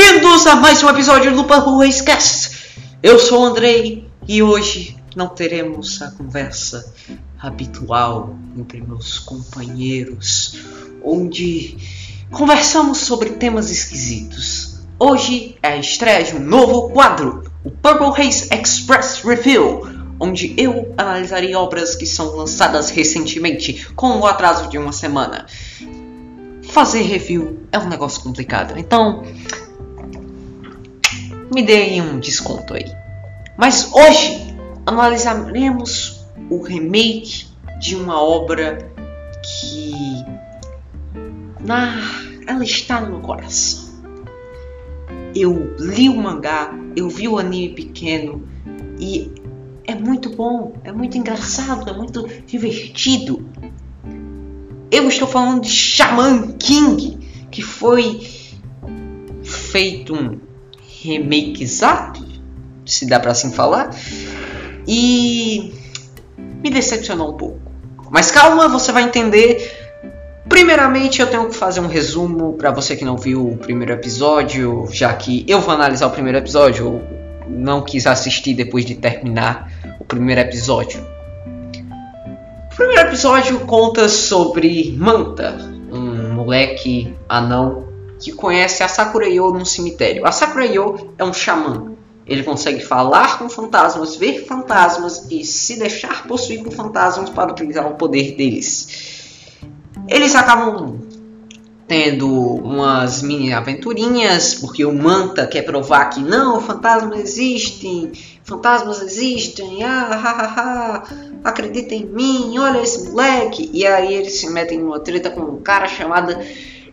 Bem-vindos a mais um episódio do Purple Racecast. Eu sou o Andrei e hoje não teremos a conversa habitual entre meus companheiros, onde conversamos sobre temas esquisitos. Hoje é a estreia de um novo quadro, o Purple Haze Express Review, onde eu analisarei obras que são lançadas recentemente, com o atraso de uma semana fazer review é um negócio complicado. Então, me deem um desconto aí. Mas hoje analisaremos o remake de uma obra que na ela está no meu coração. Eu li o mangá, eu vi o anime pequeno e é muito bom, é muito engraçado, é muito divertido. Eu estou falando de Shaman King, que foi feito um remake exato, se dá para assim falar, e me decepcionou um pouco. Mas calma, você vai entender. Primeiramente, eu tenho que fazer um resumo para você que não viu o primeiro episódio, já que eu vou analisar o primeiro episódio, eu não quis assistir depois de terminar o primeiro episódio primeiro episódio conta sobre Manta, um moleque anão que conhece a Sakureyo num cemitério. A Sakureyo é um xamã. Ele consegue falar com fantasmas, ver fantasmas e se deixar possuir por fantasmas para utilizar o poder deles. Eles acabam tendo umas mini aventurinhas, porque o Manta quer provar que não, fantasmas existem, fantasmas existem, ah, ha, ha, ha, acredita em mim, olha esse moleque. E aí eles se metem numa treta com um cara chamado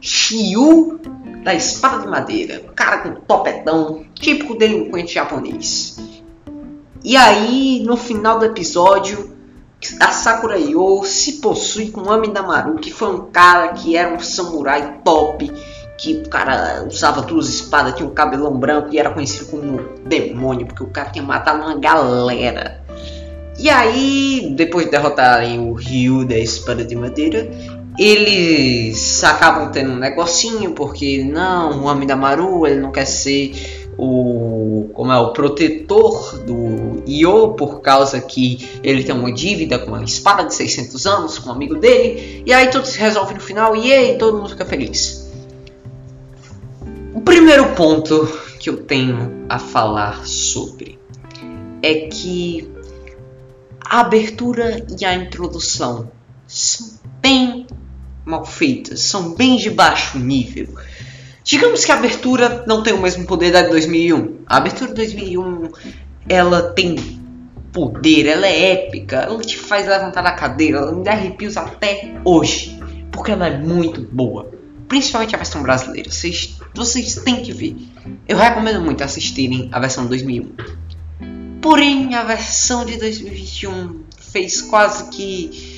Shiu da Espada de Madeira, cara com topetão, típico delinquente japonês. E aí, no final do episódio, a Sakura Yo se possui com o Amidamaru, que foi um cara que era um samurai top, que o cara usava duas espadas, tinha um cabelão branco e era conhecido como demônio, porque o cara tinha matado uma galera. E aí, depois de derrotarem o Ryu da Espada de Madeira, eles acabam tendo um negocinho, porque não, o Amidamaru ele não quer ser o como é o protetor do Io por causa que ele tem uma dívida com uma espada de 600 anos com um amigo dele e aí tudo se resolve no final e aí todo mundo fica feliz. O primeiro ponto que eu tenho a falar sobre é que a abertura e a introdução são mal feitas, são bem de baixo nível. Digamos que a abertura não tem o mesmo poder da de 2001. A abertura de 2001 ela tem poder, ela é épica, ela te faz levantar da cadeira, ela me dá arrepios até hoje, porque ela é muito boa. Principalmente a versão brasileira, vocês, vocês têm que ver. Eu recomendo muito assistirem a versão de 2001. Porém, a versão de 2021 fez quase que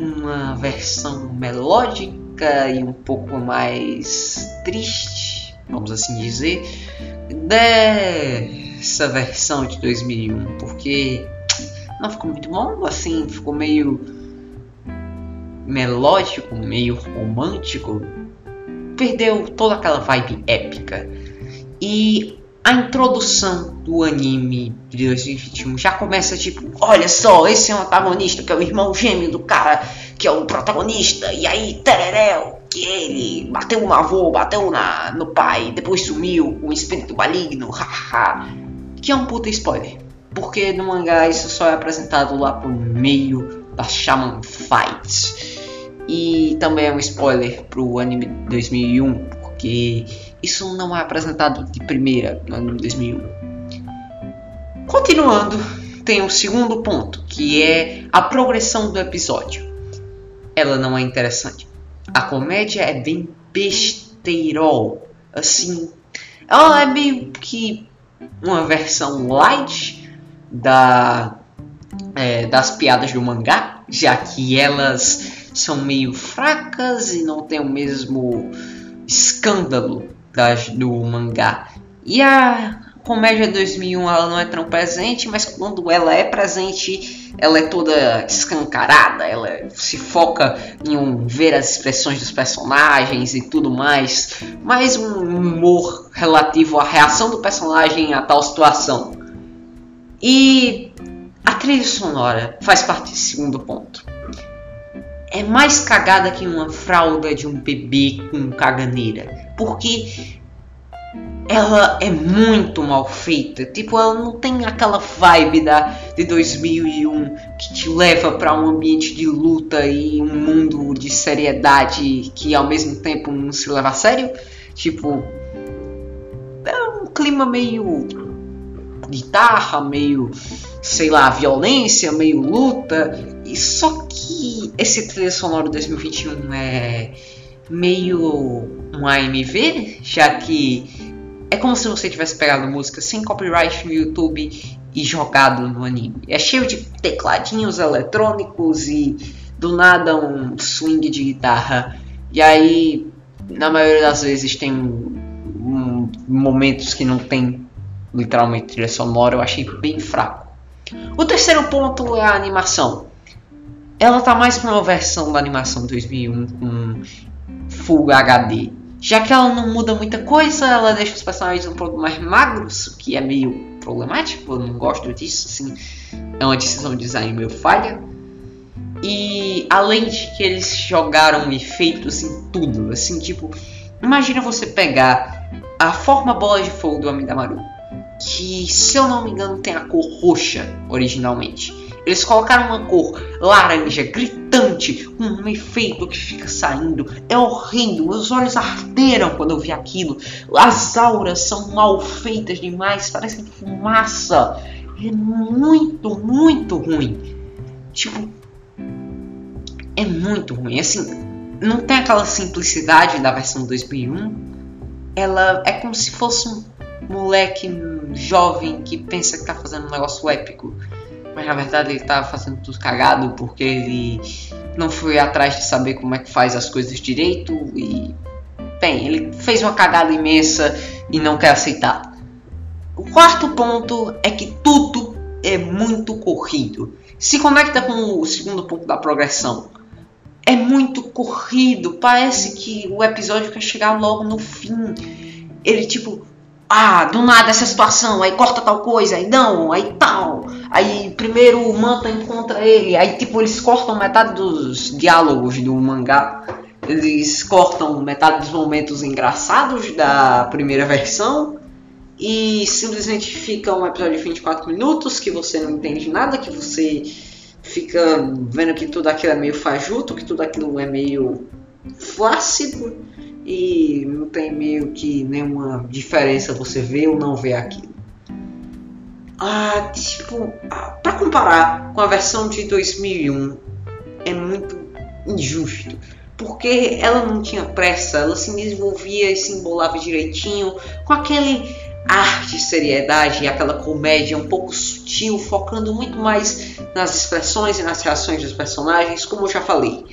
uma versão melódica e um pouco mais triste, vamos assim dizer, dessa versão de 2001, porque não ficou muito bom, assim, ficou meio melódico, meio romântico, perdeu toda aquela vibe épica. E a introdução do anime de 2021 já começa tipo, olha só, esse é o antagonista, que é o irmão gêmeo do cara que é o protagonista, e aí, tereréu, que ele bateu no avô, bateu na, no pai, depois sumiu com um espírito maligno, haha. que é um puta spoiler, porque no mangá isso só é apresentado lá por meio da Shaman Fight. E também é um spoiler pro anime 2001, porque isso não é apresentado de primeira no anime 2001. Continuando, tem o segundo ponto, que é a progressão do episódio ela não é interessante. A comédia é bem besteirol. Assim, ela é meio que uma versão light da, é, das piadas do mangá, já que elas são meio fracas e não tem o mesmo escândalo do mangá. E a comédia 2001 ela não é tão presente, mas quando ela é presente, ela é toda escancarada, ela se foca em um, ver as expressões dos personagens e tudo mais, mais um humor relativo à reação do personagem a tal situação. E a trilha sonora faz parte desse segundo ponto. É mais cagada que uma fralda de um bebê com caganeira, porque ela é muito mal feita. Tipo, ela não tem aquela vibe da de 2001 que te leva para um ambiente de luta e um mundo de seriedade que ao mesmo tempo não se leva a sério. Tipo, é um clima meio guitarra, meio sei lá, violência, meio luta. E só que esse trilha sonoro 2021 é meio um AMV, já que é como se você tivesse pegado música sem copyright no YouTube e jogado no anime. É cheio de tecladinhos eletrônicos e do nada um swing de guitarra. E aí, na maioria das vezes, tem um, momentos que não tem literalmente trilha sonora. Eu achei bem fraco. O terceiro ponto é a animação. Ela tá mais para uma versão da animação 2001 com Full HD já que ela não muda muita coisa, ela deixa os personagens um pouco mais magros, o que é meio problemático, eu não gosto disso, assim, é uma decisão de design meio falha. E além de que eles jogaram efeitos em tudo, assim, tipo, imagina você pegar a forma bola de fogo do Amidamaru, que se eu não me engano tem a cor roxa originalmente. Eles colocaram uma cor laranja gritante, com um efeito que fica saindo. É horrendo. Meus olhos arderam quando eu vi aquilo. As auras são mal feitas demais, parecem fumaça. É muito, muito ruim. Tipo, é muito ruim. Assim, não tem aquela simplicidade da versão 2001. Ela é como se fosse um moleque jovem que pensa que tá fazendo um negócio épico mas na verdade ele estava fazendo tudo cagado porque ele não foi atrás de saber como é que faz as coisas direito e bem, ele fez uma cagada imensa e não quer aceitar. O quarto ponto é que tudo é muito corrido. Se conecta com o segundo ponto da progressão. É muito corrido, parece que o episódio quer chegar logo no fim. Ele tipo, ah, do nada essa situação, aí corta tal coisa, aí não, aí tal. Aí primeiro o Manta encontra ele, aí tipo eles cortam metade dos diálogos do mangá. Eles cortam metade dos momentos engraçados da primeira versão e simplesmente fica um episódio de 24 minutos que você não entende nada, que você fica vendo que tudo aquilo é meio fajuto, que tudo aquilo é meio flácido e não tem meio que nenhuma diferença você ver ou não ver aquilo. Ah, tipo, ah, para comparar com a versão de 2001 é muito injusto, porque ela não tinha pressa, ela se desenvolvia e se embolava direitinho com aquele ar de seriedade e aquela comédia um pouco sutil, focando muito mais nas expressões e nas reações dos personagens, como eu já falei.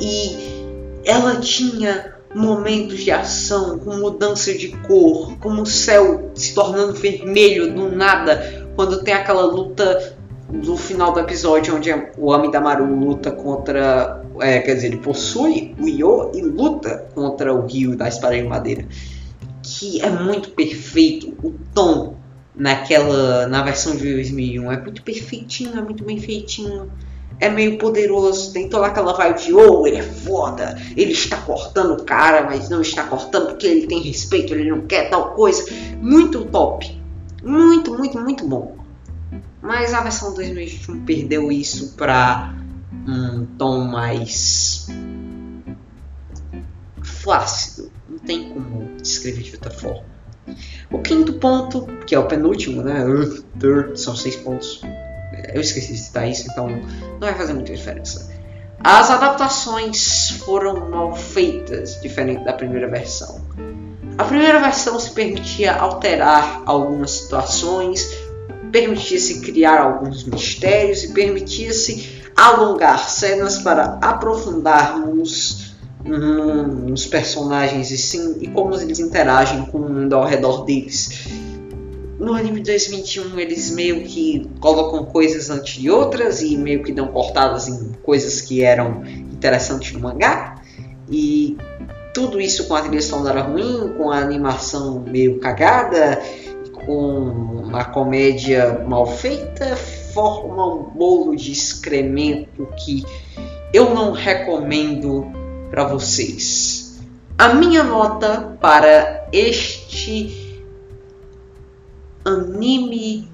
E ela tinha momentos de ação, com mudança de cor, como o céu se tornando vermelho do nada, quando tem aquela luta do final do episódio onde o Amidamaru luta contra, é, quer dizer, ele possui o Io e luta contra o Rio da espada de madeira, que é muito perfeito, o tom naquela na versão de 2001 é muito perfeitinho, é muito bem feitinho é meio poderoso, tem toda aquela vibe de oh, ele é foda, ele está cortando o cara, mas não está cortando porque ele tem respeito, ele não quer tal coisa. Muito top. Muito, muito, muito bom. Mas a versão 2021 perdeu isso para um tom mais flácido. Não tem como descrever de outra forma. O quinto ponto, que é o penúltimo, né? São seis pontos eu esqueci de citar isso, então não vai fazer muita diferença. As adaptações foram mal feitas, diferente da primeira versão. A primeira versão se permitia alterar algumas situações, permitia-se criar alguns mistérios e permitia-se alongar cenas para aprofundarmos nos personagens e sim e como eles interagem com o mundo ao redor deles. No anime de 2021 eles meio que colocam coisas antes de outras e meio que dão cortadas em coisas que eram interessantes no mangá. E tudo isso com a trilha sonora ruim, com a animação meio cagada, com uma comédia mal feita, forma um bolo de excremento que eu não recomendo para vocês. A minha nota para este anime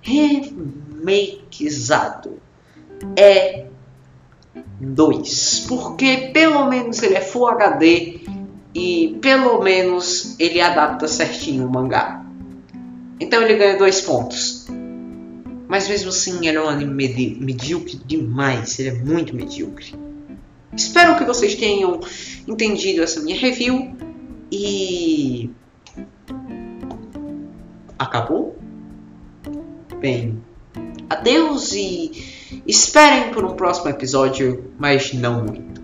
remakezado é 2, porque pelo menos ele é Full HD e pelo menos ele adapta certinho o mangá. Então ele ganha dois pontos. Mas mesmo assim ele é um anime medíocre demais, ele é muito medíocre. Espero que vocês tenham entendido essa minha review e acabou? Bem, adeus e esperem por um próximo episódio, mas não muito.